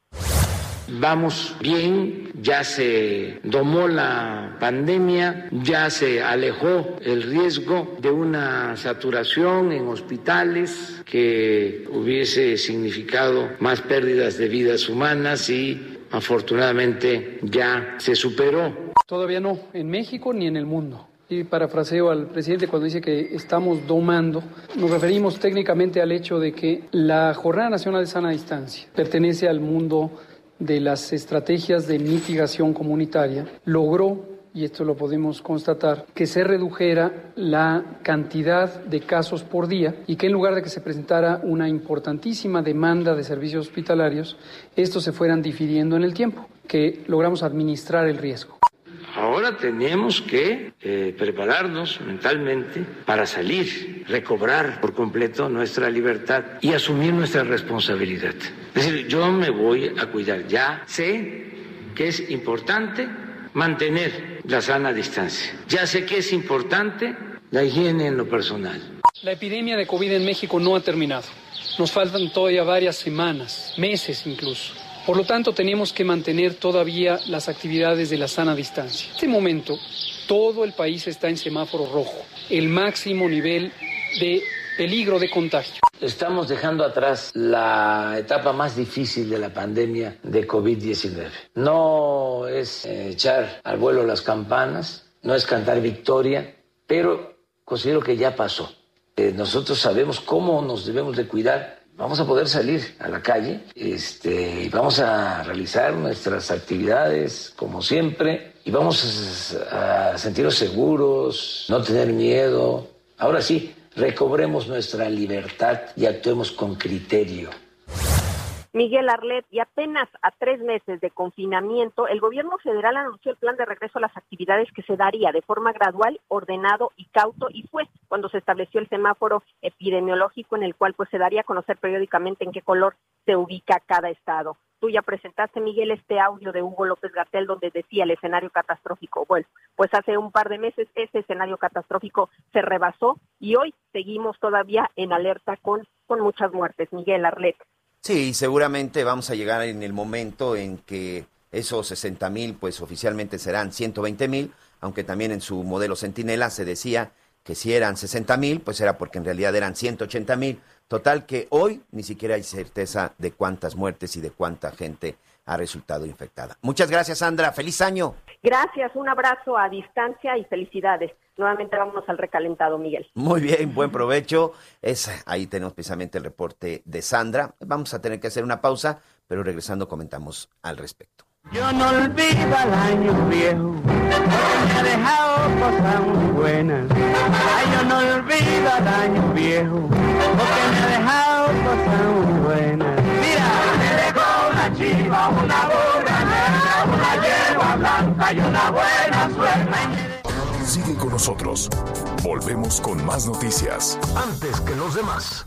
Vamos bien, ya se domó la pandemia, ya se alejó el riesgo de una saturación en hospitales que hubiese significado más pérdidas de vidas humanas y afortunadamente ya se superó. Todavía no, en México ni en el mundo. Y parafraseo al presidente cuando dice que estamos domando, nos referimos técnicamente al hecho de que la Jornada Nacional de Sana Distancia pertenece al mundo de las estrategias de mitigación comunitaria, logró y esto lo podemos constatar, que se redujera la cantidad de casos por día y que en lugar de que se presentara una importantísima demanda de servicios hospitalarios, estos se fueran difiriendo en el tiempo, que logramos administrar el riesgo. Ahora tenemos que eh, prepararnos mentalmente para salir, recobrar por completo nuestra libertad y asumir nuestra responsabilidad. Es decir, yo me voy a cuidar. Ya sé que es importante mantener la sana distancia. Ya sé que es importante la higiene en lo personal. La epidemia de COVID en México no ha terminado. Nos faltan todavía varias semanas, meses incluso. Por lo tanto, tenemos que mantener todavía las actividades de la sana distancia. En este momento, todo el país está en semáforo rojo, el máximo nivel de peligro de contagio. Estamos dejando atrás la etapa más difícil de la pandemia de COVID-19. No es eh, echar al vuelo las campanas, no es cantar victoria, pero considero que ya pasó. Eh, nosotros sabemos cómo nos debemos de cuidar. Vamos a poder salir a la calle este, vamos a realizar nuestras actividades como siempre y vamos a sentirnos seguros, no tener miedo. Ahora sí, recobremos nuestra libertad y actuemos con criterio. Miguel Arlet, y apenas a tres meses de confinamiento, el gobierno federal anunció el plan de regreso a las actividades que se daría de forma gradual, ordenado y cauto, y fue cuando se estableció el semáforo epidemiológico en el cual pues se daría a conocer periódicamente en qué color se ubica cada estado. Tú ya presentaste, Miguel, este audio de Hugo López Gatel donde decía el escenario catastrófico. Bueno, pues hace un par de meses ese escenario catastrófico se rebasó y hoy seguimos todavía en alerta con, con muchas muertes. Miguel Arlet. Sí, seguramente vamos a llegar en el momento en que esos 60 mil, pues oficialmente serán 120 mil, aunque también en su modelo Centinela se decía que si eran 60 mil, pues era porque en realidad eran 180 mil. Total que hoy ni siquiera hay certeza de cuántas muertes y de cuánta gente ha resultado infectada. Muchas gracias, Sandra. Feliz año. Gracias, un abrazo a distancia y felicidades. Nuevamente vámonos al recalentado, Miguel. Muy bien, buen provecho. Es, ahí tenemos precisamente el reporte de Sandra. Vamos a tener que hacer una pausa, pero regresando comentamos al respecto. Yo no olvido al año viejo, porque me ha dejado cosas muy buenas. Ay, yo no olvido al año viejo, porque me ha dejado cosas muy buenas. Mira, me dejó una chiva, una burra negra, una yegua blanca y una buena suerte. Sigue con nosotros. Volvemos con más noticias. Antes que los demás.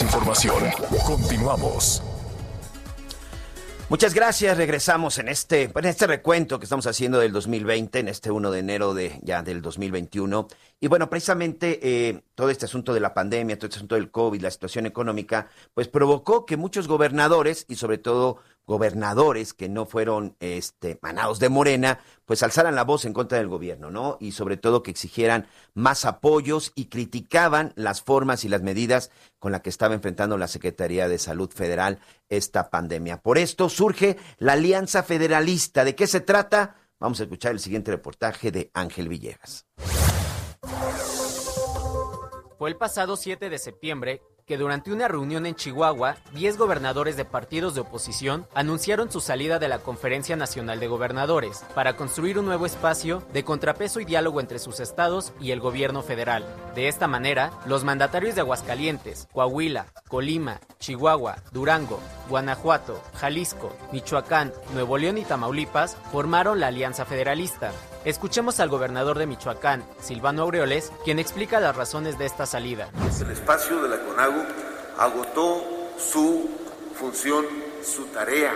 Información. Continuamos. Muchas gracias. Regresamos en este, en este recuento que estamos haciendo del 2020, en este 1 de enero de ya del 2021. Y bueno, precisamente eh, todo este asunto de la pandemia, todo este asunto del COVID, la situación económica, pues provocó que muchos gobernadores y sobre todo gobernadores que no fueron este, manados de Morena, pues alzaran la voz en contra del gobierno, ¿no? Y sobre todo que exigieran más apoyos y criticaban las formas y las medidas con las que estaba enfrentando la Secretaría de Salud Federal esta pandemia. Por esto surge la Alianza Federalista. ¿De qué se trata? Vamos a escuchar el siguiente reportaje de Ángel Villegas. Fue el pasado 7 de septiembre que durante una reunión en Chihuahua, 10 gobernadores de partidos de oposición anunciaron su salida de la Conferencia Nacional de Gobernadores para construir un nuevo espacio de contrapeso y diálogo entre sus estados y el gobierno federal. De esta manera, los mandatarios de Aguascalientes, Coahuila, Colima, Chihuahua, Durango, Guanajuato, Jalisco, Michoacán, Nuevo León y Tamaulipas formaron la Alianza Federalista. Escuchemos al gobernador de Michoacán, Silvano Aureoles, quien explica las razones de esta salida. El espacio de la CONAGU agotó su función, su tarea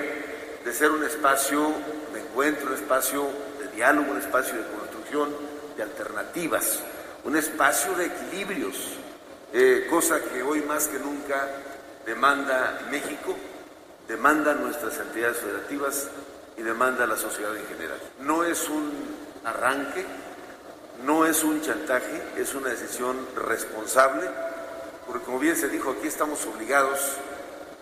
de ser un espacio de encuentro, un espacio de diálogo, un espacio de construcción de alternativas, un espacio de equilibrios, eh, cosa que hoy más que nunca demanda México, demanda nuestras entidades federativas y demanda la sociedad en general. No es un arranque, no es un chantaje, es una decisión responsable, porque como bien se dijo, aquí estamos obligados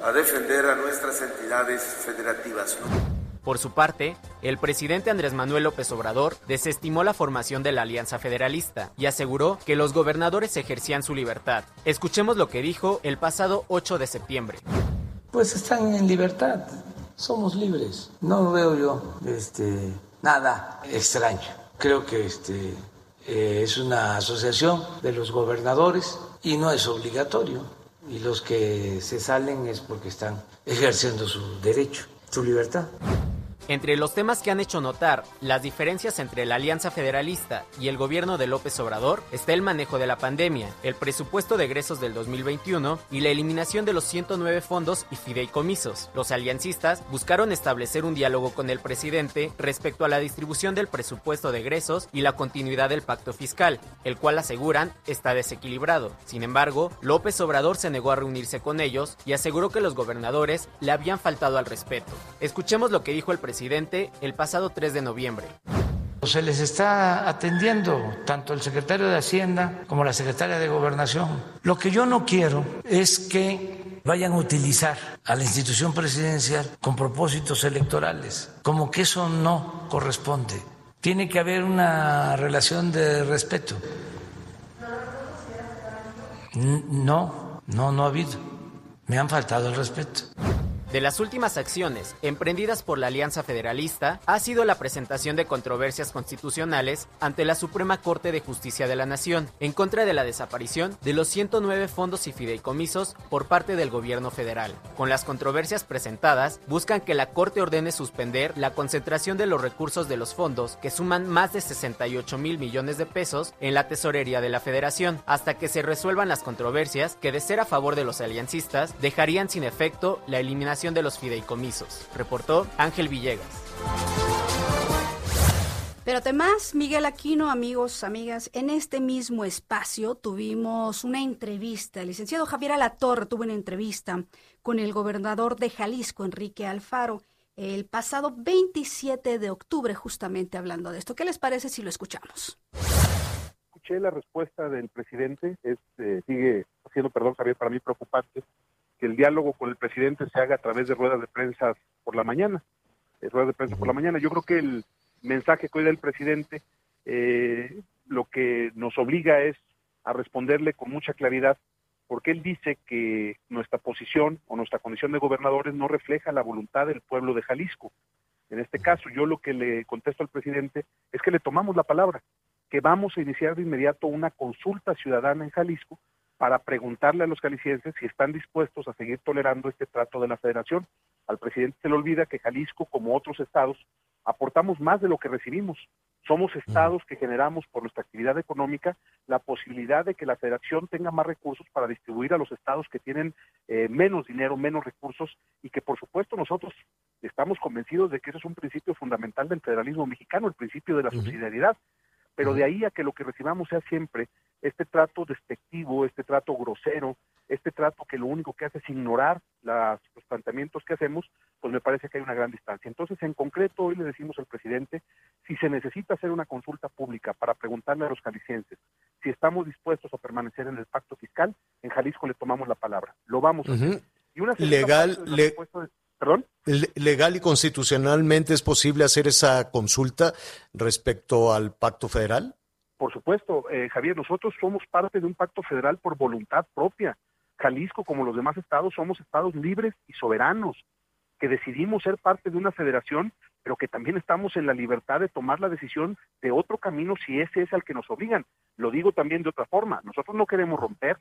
a defender a nuestras entidades federativas. Por su parte, el presidente Andrés Manuel López Obrador desestimó la formación de la Alianza Federalista y aseguró que los gobernadores ejercían su libertad. Escuchemos lo que dijo el pasado 8 de septiembre. Pues están en libertad, somos libres. No veo yo este, nada extraño. Creo que este, eh, es una asociación de los gobernadores y no es obligatorio. Y los que se salen es porque están ejerciendo su derecho, su libertad. Entre los temas que han hecho notar las diferencias entre la Alianza Federalista y el gobierno de López Obrador está el manejo de la pandemia, el presupuesto de egresos del 2021 y la eliminación de los 109 fondos y fideicomisos. Los aliancistas buscaron establecer un diálogo con el presidente respecto a la distribución del presupuesto de egresos y la continuidad del pacto fiscal, el cual aseguran está desequilibrado. Sin embargo, López Obrador se negó a reunirse con ellos y aseguró que los gobernadores le habían faltado al respeto. Escuchemos lo que dijo el presidente presidente el pasado 3 de noviembre. Se les está atendiendo tanto el secretario de Hacienda como la secretaria de Gobernación. Lo que yo no quiero es que vayan a utilizar a la institución presidencial con propósitos electorales, como que eso no corresponde. Tiene que haber una relación de respeto. No, no, no ha habido. Me han faltado el respeto. De las últimas acciones emprendidas por la Alianza Federalista ha sido la presentación de controversias constitucionales ante la Suprema Corte de Justicia de la Nación en contra de la desaparición de los 109 fondos y fideicomisos por parte del gobierno federal. Con las controversias presentadas, buscan que la Corte ordene suspender la concentración de los recursos de los fondos que suman más de 68 mil millones de pesos en la tesorería de la Federación, hasta que se resuelvan las controversias que, de ser a favor de los aliancistas, dejarían sin efecto la eliminación de los fideicomisos, reportó Ángel Villegas. Pero además, Miguel Aquino, amigos, amigas, en este mismo espacio tuvimos una entrevista. El licenciado Javier Alatorre tuvo una entrevista con el gobernador de Jalisco, Enrique Alfaro, el pasado 27 de octubre, justamente hablando de esto. ¿Qué les parece si lo escuchamos? Escuché la respuesta del presidente, es, eh, sigue siendo, perdón Javier, para mí preocupante que el diálogo con el presidente se haga a través de ruedas de prensa por la mañana. Eh, ruedas de prensa por la mañana. Yo creo que el mensaje que hoy da el presidente eh, lo que nos obliga es a responderle con mucha claridad porque él dice que nuestra posición o nuestra condición de gobernadores no refleja la voluntad del pueblo de Jalisco. En este caso, yo lo que le contesto al presidente es que le tomamos la palabra, que vamos a iniciar de inmediato una consulta ciudadana en Jalisco para preguntarle a los jaliscienses si están dispuestos a seguir tolerando este trato de la federación. Al presidente se le olvida que Jalisco, como otros estados, aportamos más de lo que recibimos. Somos estados que generamos por nuestra actividad económica la posibilidad de que la federación tenga más recursos para distribuir a los estados que tienen eh, menos dinero, menos recursos y que por supuesto nosotros estamos convencidos de que ese es un principio fundamental del federalismo mexicano, el principio de la subsidiariedad. Pero de ahí a que lo que recibamos sea siempre este trato despectivo, este trato grosero, este trato que lo único que hace es ignorar los planteamientos que hacemos, pues me parece que hay una gran distancia. Entonces, en concreto, hoy le decimos al presidente, si se necesita hacer una consulta pública para preguntarle a los jaliscienses si estamos dispuestos a permanecer en el pacto fiscal, en Jalisco le tomamos la palabra. Lo vamos a hacer. Y una legal, ¿Perdón? ¿Legal y constitucionalmente es posible hacer esa consulta respecto al pacto federal? Por supuesto, eh, Javier, nosotros somos parte de un pacto federal por voluntad propia. Jalisco, como los demás estados, somos estados libres y soberanos, que decidimos ser parte de una federación, pero que también estamos en la libertad de tomar la decisión de otro camino si ese es al que nos obligan. Lo digo también de otra forma, nosotros no queremos romper,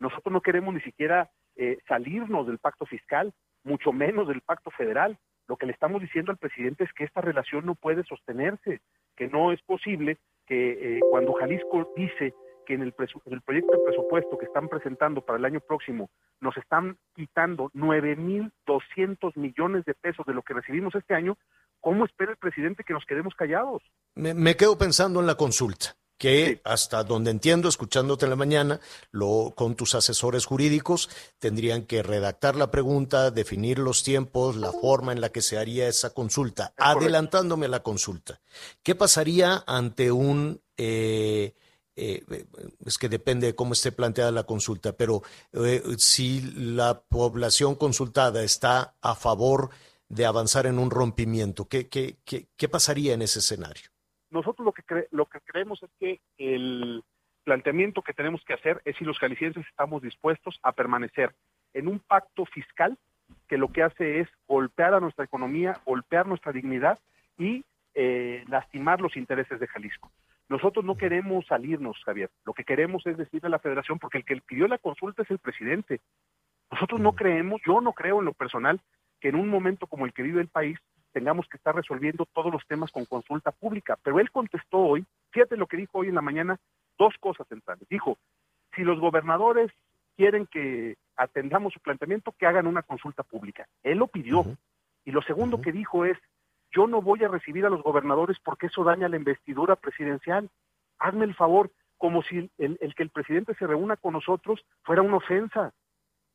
nosotros no queremos ni siquiera eh, salirnos del pacto fiscal, mucho menos del pacto federal. Lo que le estamos diciendo al presidente es que esta relación no puede sostenerse, que no es posible eh, cuando Jalisco dice que en el, en el proyecto de presupuesto que están presentando para el año próximo nos están quitando 9.200 millones de pesos de lo que recibimos este año, ¿cómo espera el presidente que nos quedemos callados? me quedo pensando en la consulta que hasta donde entiendo, escuchándote en la mañana, lo, con tus asesores jurídicos, tendrían que redactar la pregunta, definir los tiempos, la forma en la que se haría esa consulta, adelantándome la consulta. ¿Qué pasaría ante un... Eh, eh, es que depende de cómo esté planteada la consulta, pero eh, si la población consultada está a favor de avanzar en un rompimiento, ¿qué, qué, qué, qué pasaría en ese escenario? Nosotros lo que, lo que creemos es que el planteamiento que tenemos que hacer es si los jaliscienses estamos dispuestos a permanecer en un pacto fiscal que lo que hace es golpear a nuestra economía, golpear nuestra dignidad y eh, lastimar los intereses de Jalisco. Nosotros no queremos salirnos, Javier. Lo que queremos es decirle a la federación, porque el que pidió la consulta es el presidente. Nosotros no creemos, yo no creo en lo personal, que en un momento como el que vive el país tengamos que estar resolviendo todos los temas con consulta pública. Pero él contestó hoy, fíjate lo que dijo hoy en la mañana, dos cosas centrales. Dijo, si los gobernadores quieren que atendamos su planteamiento, que hagan una consulta pública. Él lo pidió. Y lo segundo que dijo es, yo no voy a recibir a los gobernadores porque eso daña la investidura presidencial. Hazme el favor, como si el, el que el presidente se reúna con nosotros fuera una ofensa.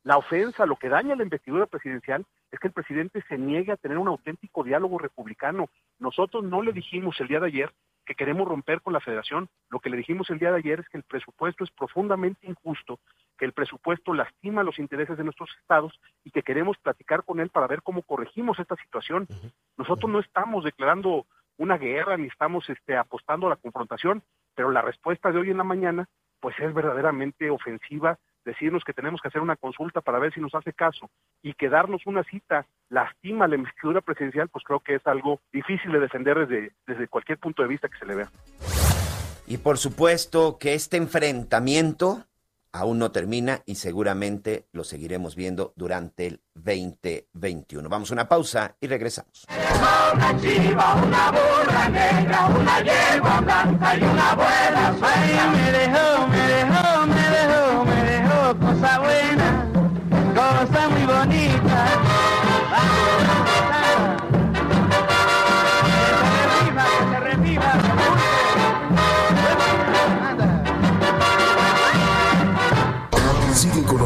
La ofensa, lo que daña la investidura presidencial es que el presidente se niegue a tener un auténtico diálogo republicano. Nosotros no le dijimos el día de ayer que queremos romper con la federación. Lo que le dijimos el día de ayer es que el presupuesto es profundamente injusto, que el presupuesto lastima los intereses de nuestros estados y que queremos platicar con él para ver cómo corregimos esta situación. Nosotros no estamos declarando una guerra ni estamos este, apostando a la confrontación, pero la respuesta de hoy en la mañana pues es verdaderamente ofensiva decirnos que tenemos que hacer una consulta para ver si nos hace caso y que darnos una cita lastima la investidura presidencial, pues creo que es algo difícil de defender desde, desde cualquier punto de vista que se le vea. Y por supuesto que este enfrentamiento aún no termina y seguramente lo seguiremos viendo durante el 2021. Vamos a una pausa y regresamos. Una chiva, una burra negra, una yegua blanca y una dejó, me dejó, me dejó,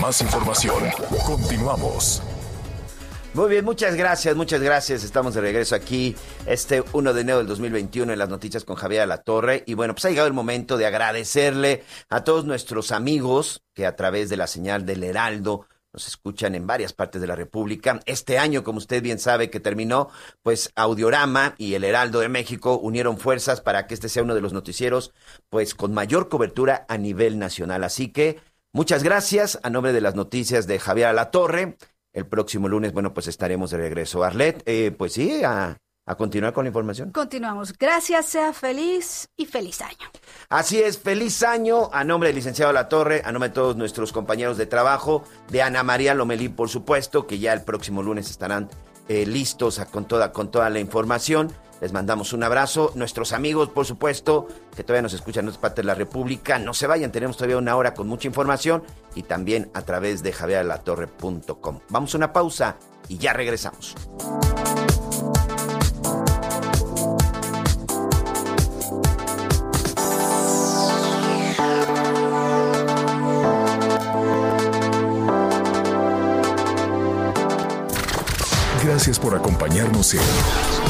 Más información. Continuamos. Muy bien, muchas gracias, muchas gracias. Estamos de regreso aquí este 1 de enero del 2021 en las noticias con Javier La Torre. Y bueno, pues ha llegado el momento de agradecerle a todos nuestros amigos que a través de la señal del Heraldo nos escuchan en varias partes de la República. Este año, como usted bien sabe que terminó, pues Audiorama y el Heraldo de México unieron fuerzas para que este sea uno de los noticieros pues con mayor cobertura a nivel nacional. Así que muchas gracias a nombre de las noticias de Javier La Torre. El próximo lunes, bueno, pues estaremos de regreso. Arlet, eh, pues sí, a, a continuar con la información. Continuamos. Gracias, sea feliz y feliz año. Así es, feliz año a nombre del licenciado La Torre, a nombre de todos nuestros compañeros de trabajo, de Ana María Lomelí, por supuesto, que ya el próximo lunes estarán eh, listos a- con, toda, con toda la información. Les mandamos un abrazo. Nuestros amigos, por supuesto, que todavía nos escuchan en otras partes de la República, no se vayan, tenemos todavía una hora con mucha información y también a través de javierlatorre.com. Vamos a una pausa y ya regresamos. Gracias por acompañarnos en